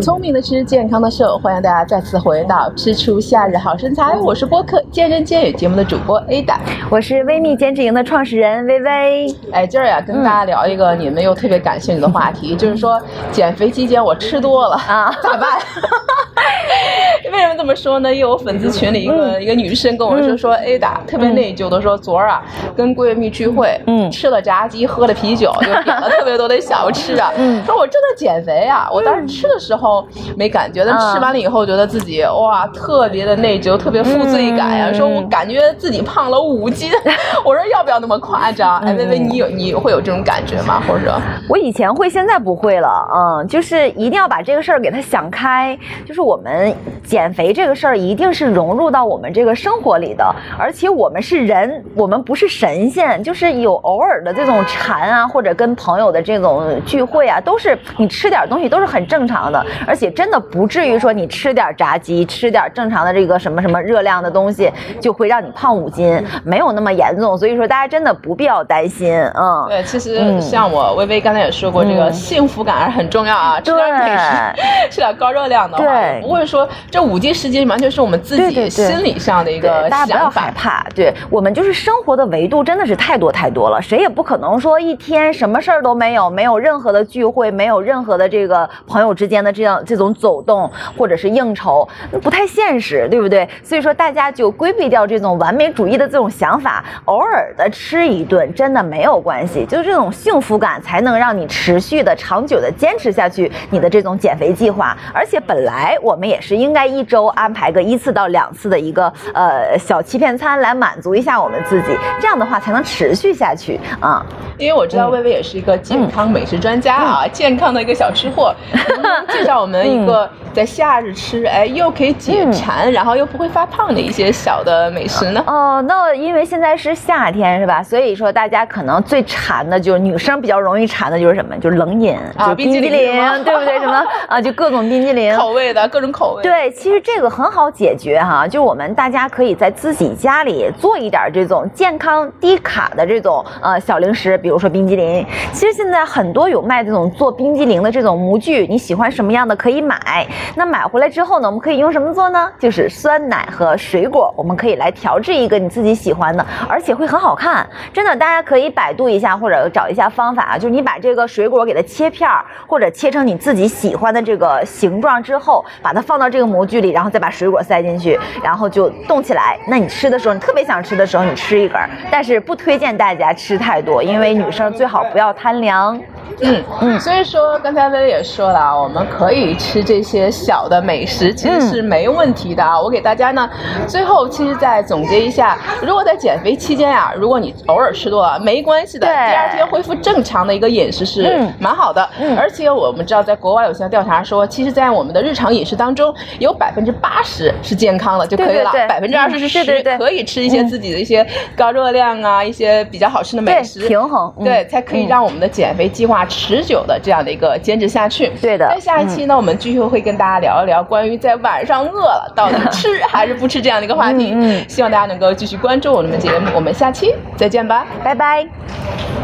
聪明的吃，健康的瘦，欢迎大家再次回到吃出夏日好身材。我是播客见人见语节目的主播 Ada，我是微蜜减脂营的创始人微微。哎，今儿呀，跟大家聊一个你们又特别感兴趣的话题，就是说减肥期间我吃多了啊，咋办？为什么这么说呢？因为我粉丝群里一个一个女生跟我说说，Ada 特别内疚的说，昨儿啊跟闺蜜聚会，嗯，吃了炸鸡，喝了啤酒，就点了特别多的小吃啊，嗯，说我正在减肥啊，我当时吃的时候。没感觉，但吃完了以后，觉得自己哇，特别的内疚，特别负罪感呀。说我感觉自己胖了五斤，我说要不要那么夸张？哎，微微，你有你会有这种感觉吗？或者我以前会，现在不会了。嗯，就是一定要把这个事儿给他想开。就是我们减肥这个事儿，一定是融入到我们这个生活里的。而且我们是人，我们不是神仙。就是有偶尔的这种馋啊，或者跟朋友的这种聚会啊，都是你吃点东西都是很正常的。而且真的不至于说你吃点炸鸡，吃点正常的这个什么什么热量的东西，就会让你胖五斤，没有那么严重。所以说大家真的不必要担心。嗯，对，其实像我微微刚才也说过，这个幸福感还是很重要啊。吃点美食，吃点高热量的话，不会说这五斤十斤完全是我们自己心理上的一个大家不要害怕。对我们就是生活的维度真的是太多太多了，谁也不可能说一天什么事儿都没有，没有任何的聚会，没有任何的这个朋友之间的。这样这种走动或者是应酬，不太现实，对不对？所以说大家就规避掉这种完美主义的这种想法，偶尔的吃一顿真的没有关系，就是这种幸福感才能让你持续的、长久的坚持下去你的这种减肥计划。而且本来我们也是应该一周安排个一次到两次的一个呃小欺骗餐来满足一下我们自己，这样的话才能持续下去啊。因为我知道微微也是一个健康美食专家啊，健康的一个小吃货。介绍我们一个在夏日吃，哎，又可以解馋，然后又不会发胖的一些小的美食呢？哦，那因为现在是夏天，是吧？所以说大家可能最馋的就是女生比较容易馋的就是什么？就是冷饮，就冰激凌，对不对？什么 啊？就各种冰激凌，口味的各种口味。对，其实这个很好解决哈，就我们大家可以在自己家里做一点这种健康低卡的这种呃小零食，比如说冰激凌。其实现在很多有卖这种做冰激凌的这种模具，你喜欢什么样？样的可以买，那买回来之后呢，我们可以用什么做呢？就是酸奶和水果，我们可以来调制一个你自己喜欢的，而且会很好看。真的，大家可以百度一下或者找一下方法啊，就是你把这个水果给它切片儿，或者切成你自己喜欢的这个形状之后，把它放到这个模具里，然后再把水果塞进去，然后就冻起来。那你吃的时候，你特别想吃的时候，你吃一根儿，但是不推荐大家吃太多，因为女生最好不要贪凉。嗯嗯，所以说刚才薇薇也说了啊，我们可以吃这些小的美食，其实是没问题的啊。我给大家呢，最后其实再总结一下，如果在减肥期间啊，如果你偶尔吃多了没关系的，第二天恢复正常的一个饮食是蛮好的。而且我们知道，在国外有项调查说，其实，在我们的日常饮食当中，有百分之八十是健康的就可以了，百分之二十是食可以吃一些自己的一些高热量啊，一些比较好吃的美食，平衡，对，才可以让我们的减肥计划。持久的这样的一个坚持下去，对的。那下一期呢，我们继续会跟大家聊一聊关于在晚上饿了到底吃还是不吃这样的一个话题。嗯，希望大家能够继续关注我们的节目，我们下期再见吧，拜拜。